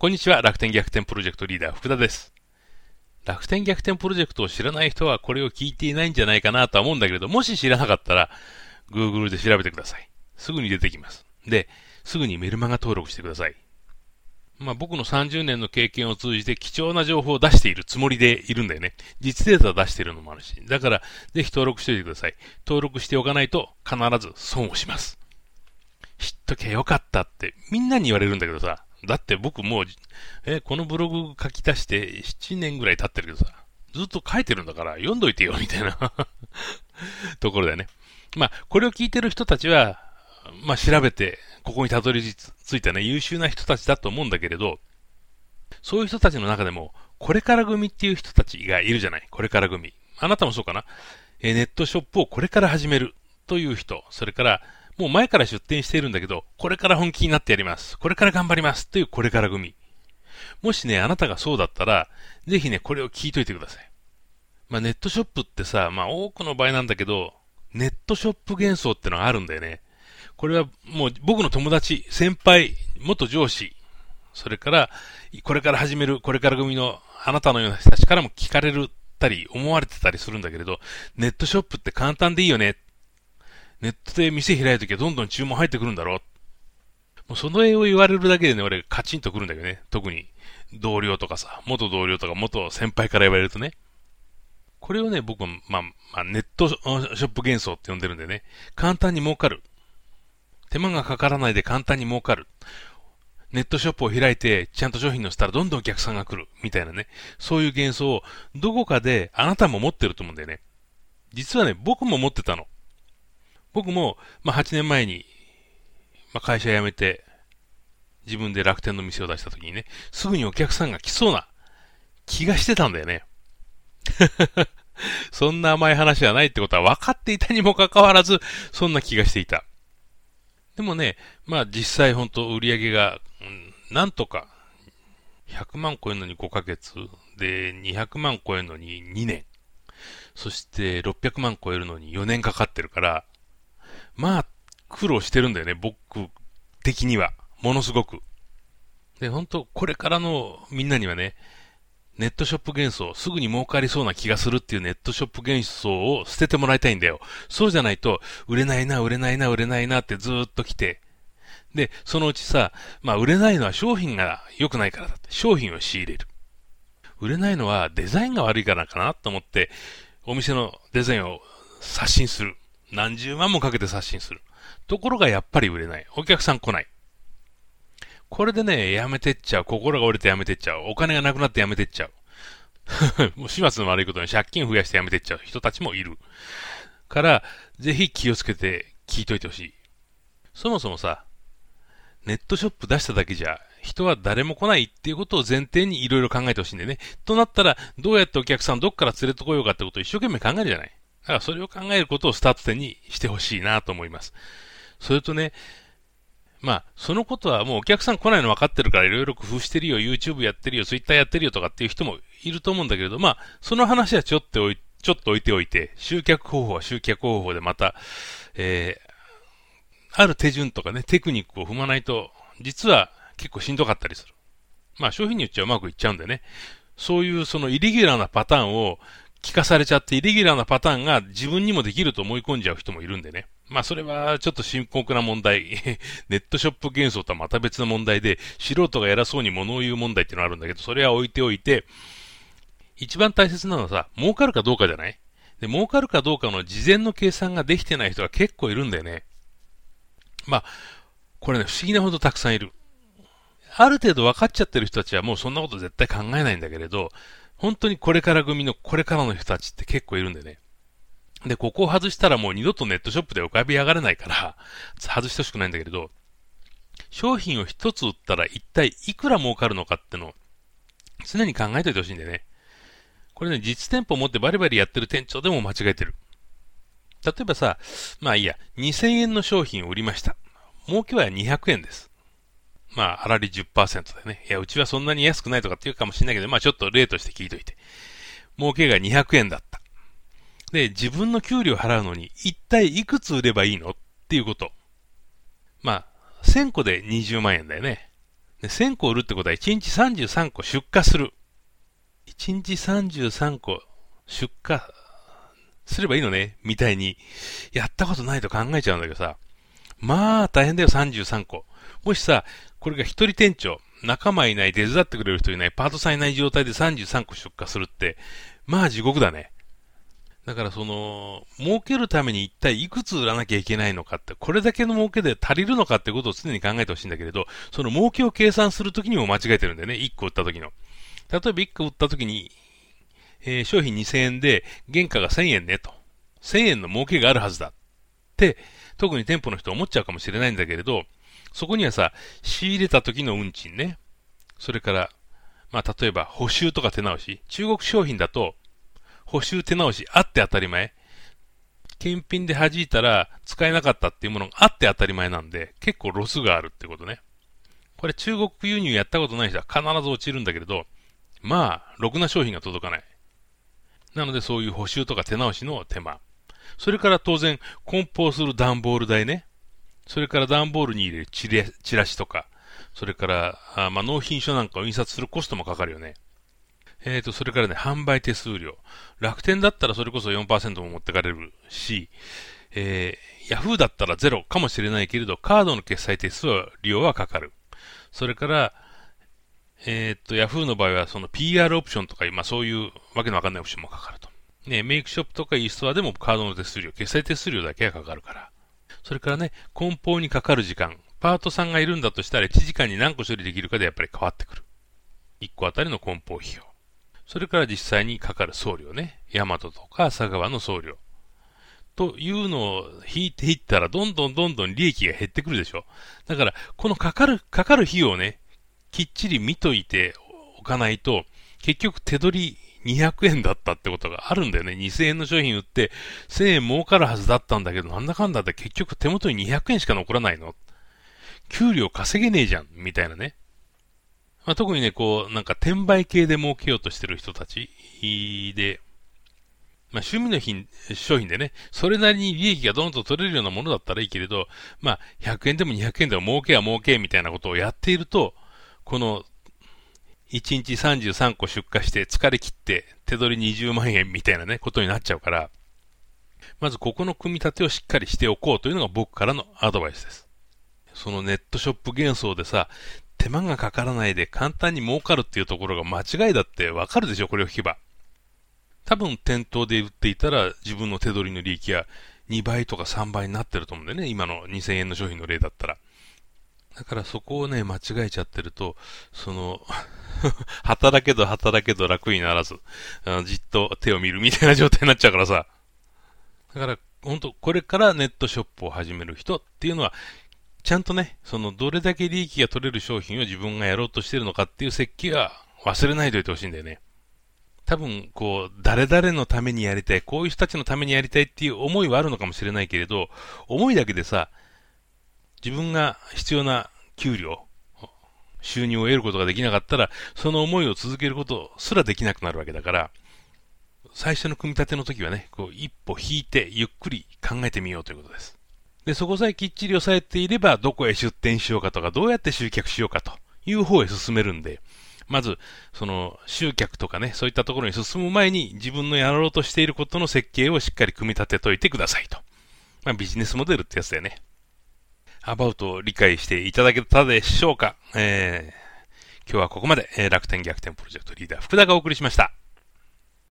こんにちは、楽天逆転プロジェクトリーダー、福田です。楽天逆転プロジェクトを知らない人はこれを聞いていないんじゃないかなとは思うんだけれど、もし知らなかったら、Google で調べてください。すぐに出てきます。で、すぐにメルマガ登録してください。まあ僕の30年の経験を通じて貴重な情報を出しているつもりでいるんだよね。実データ出しているのもあるし。だから、ぜひ登録しておいてください。登録しておかないと必ず損をします。知っとけよかったってみんなに言われるんだけどさ。だって僕もう、え、このブログ書き足して7年ぐらい経ってるけどさ。ずっと書いてるんだから読んどいてよ、みたいな ところだよね。まあ、これを聞いてる人たちは、まあ、調べて、ここにたどり着いたね、優秀な人たちだと思うんだけれど、そういう人たちの中でも、これから組っていう人たちがいるじゃない。これから組。あなたもそうかな。えネットショップをこれから始めるという人、それから、もう前から出店しているんだけど、これから本気になってやります。これから頑張ります。というこれから組。もしね、あなたがそうだったら、ぜひね、これを聞いといてください。まあ、ネットショップってさ、まあ、多くの場合なんだけど、ネットショップ幻想ってのがあるんだよね。これはもう僕の友達、先輩、元上司、それから、これから始める、これから組のあなたのような人たちからも聞かれるたり、思われてたりするんだけれど、ネットショップって簡単でいいよね。ネットで店開いときはどんどん注文入ってくるんだろう。もうその絵を言われるだけでね、俺カチンとくるんだけどね。特に同僚とかさ、元同僚とか元先輩から言われるとね。これをね、僕は、まあ、まあ、ネットショップ幻想って呼んでるんでね、簡単に儲かる。手間がかからないで簡単に儲かる。ネットショップを開いて、ちゃんと商品載せたらどんどんお客さんが来る。みたいなね。そういう幻想を、どこかであなたも持ってると思うんだよね。実はね、僕も持ってたの。僕も、まあ、8年前に、まあ、会社辞めて、自分で楽天の店を出した時にね、すぐにお客さんが来そうな気がしてたんだよね。そんな甘い話はないってことは分かっていたにもかかわらず、そんな気がしていた。でもね、まあ実際本当売り上げが、うん、なんとか、100万超えるのに5ヶ月、で、200万超えるのに2年、そして600万超えるのに4年かかってるから、まあ、苦労してるんだよね、僕的には。ものすごく。で、本当これからのみんなにはね、ネットショップ幻想、すぐに儲かりそうな気がするっていうネットショップ幻想を捨ててもらいたいんだよ。そうじゃないと、売れないな、売れないな、売れないなってずっと来て。で、そのうちさ、まあ売れないのは商品が良くないからだって。商品を仕入れる。売れないのはデザインが悪いからかなと思って、お店のデザインを刷新する。何十万もかけて刷新する。ところがやっぱり売れない。お客さん来ない。これでね、やめてっちゃう。心が折れてやめてっちゃう。お金がなくなってやめてっちゃう。もう始末の悪いことに借金増やしてやめてっちゃう人たちもいる。から、ぜひ気をつけて聞いといてほしい。そもそもさ、ネットショップ出しただけじゃ、人は誰も来ないっていうことを前提にいろいろ考えてほしいんでね。となったら、どうやってお客さんどっから連れてこようかってことを一生懸命考えるじゃない。だからそれを考えることをスタート点にしてほしいなと思います。それとね、まあ、そのことはもうお客さん来ないの分かってるからいろいろ工夫してるよ、YouTube やってるよ、Twitter やってるよとかっていう人もいると思うんだけれど、まあ、その話はちょっとおい、ちょっと置いておいて、集客方法は集客方法でまた、えー、ある手順とかね、テクニックを踏まないと、実は結構しんどかったりする。まあ、商品によっちゃうまくいっちゃうんでね。そういうそのイレギュラーなパターンを聞かされちゃって、イレギュラーなパターンが自分にもできると思い込んじゃう人もいるんでね。まあそれはちょっと深刻な問題。ネットショップ幻想とはまた別の問題で、素人が偉そうに物を言う問題っていうのがあるんだけど、それは置いておいて、一番大切なのはさ、儲かるかどうかじゃない？で、儲かるかどうかの事前の計算ができてない人が結構いるんだよね。まあ、これね、不思議なほどたくさんいる。ある程度分かっちゃってる人たちはもうそんなこと絶対考えないんだけれど、本当にこれから組のこれからの人たちって結構いるんでね。で、ここを外したらもう二度とネットショップで浮かび上がれないから、外してほしくないんだけれど、商品を一つ売ったら一体いくら儲かるのかってのを常に考えておいてほしいんでね。これね、実店舗持ってバリバリやってる店長でも間違えてる。例えばさ、まあいいや、2000円の商品を売りました。儲けは200円です。まあ、粗利10%でね。いや、うちはそんなに安くないとかって言うかもしれないけど、まあちょっと例として聞いといて。儲けが200円だった。で、自分の給料払うのに一体いくつ売ればいいのっていうこと。まあ、1000個で20万円だよね。で1000個売るってことは1日33個出荷する。1日33個出荷すればいいのねみたいに、やったことないと考えちゃうんだけどさ。まあ、大変だよ、33個。もしさ、これが一人店長、仲間いない、手伝ってくれる人いない、パートさんいない状態で33個出荷するって、まあ地獄だね。だからその、儲けるために一体いくつ売らなきゃいけないのかって、これだけの儲けで足りるのかってことを常に考えてほしいんだけれど、その儲けを計算するときにも間違えてるんだよね。1個売ったときの。例えば1個売ったときに、えー、商品2000円で原価が1000円ねと。1000円の儲けがあるはずだ。って、特に店舗の人は思っちゃうかもしれないんだけれど、そこにはさ、仕入れた時の運賃ね。それから、まあ、例えば補修とか手直し。中国商品だと、補修手直しあって当たり前。検品で弾いたら使えなかったっていうものがあって当たり前なんで、結構ロスがあるってことね。これ中国輸入やったことない人は必ず落ちるんだけれど、まあ、ろくな商品が届かない。なのでそういう補修とか手直しの手間。それから当然、梱包する段ボール代ね。それから段ボールに入れるチラシとか、それから、あまあ、納品書なんかを印刷するコストもかかるよね。えっ、ー、と、それからね、販売手数料。楽天だったらそれこそ4%も持ってかれるし、えー、ヤフーだったらゼロかもしれないけれど、カードの決済手数料はかかる。それから、えっ、ー、と、ヤフーの場合はその PR オプションとか、まあそういうわけのわかんないオプションもかかると。ね、メイクショップとかイーストアでもカードの手数料、決済手数料だけがかかるから。それからね、梱包にかかる時間。パートさんがいるんだとしたら1時間に何個処理できるかでやっぱり変わってくる。1個あたりの梱包費用。それから実際にかかる送料ね。ヤマトとか佐川の送料。というのを引いていったら、どんどんどんどん利益が減ってくるでしょ。だから、このかかる、かかる費用をね、きっちり見といておかないと、結局手取り200円だったってことがあるんだよね。2000円の商品売って1000円儲かるはずだったんだけど、なんだかんだって結局手元に200円しか残らないの給料稼げねえじゃんみたいなね。まあ、特にね、こう、なんか転売系で儲けようとしてる人たちで、まあ、趣味の品、商品でね、それなりに利益がどんどん取れるようなものだったらいいけれど、まあ、100円でも200円でも儲けは儲けみたいなことをやっていると、この、1日33個出荷して疲れ切って手取り20万円みたいなね、ことになっちゃうから、まずここの組み立てをしっかりしておこうというのが僕からのアドバイスです。そのネットショップ幻想でさ、手間がかからないで簡単に儲かるっていうところが間違いだってわかるでしょ、これを聞けば。多分店頭で売っていたら自分の手取りの利益が2倍とか3倍になってると思うんだよね。今の2000円の商品の例だったら。だからそこをね、間違えちゃってると、その 働けど働けど楽にならず、じっと手を見るみたいな状態になっちゃうからさ。だから、本当これからネットショップを始める人っていうのは、ちゃんとね、そのどれだけ利益が取れる商品を自分がやろうとしてるのかっていう設計は忘れないでおいてほしいんだよね。多分、こう、誰々のためにやりたい、こういう人たちのためにやりたいっていう思いはあるのかもしれないけれど、思いだけでさ、自分が必要な給料、収入を得ることができなかったら、その思いを続けることすらできなくなるわけだから、最初の組み立ての時はね、こう、一歩引いてゆっくり考えてみようということです。で、そこさえきっちり押さえていれば、どこへ出店しようかとか、どうやって集客しようかという方へ進めるんで、まず、その、集客とかね、そういったところに進む前に、自分のやろうとしていることの設計をしっかり組み立てといてくださいと。まあ、ビジネスモデルってやつだよね。アバウトを理解していただけたでしょうかえー、今日はここまで、えー、楽天逆転プロジェクトリーダー福田がお送りしました。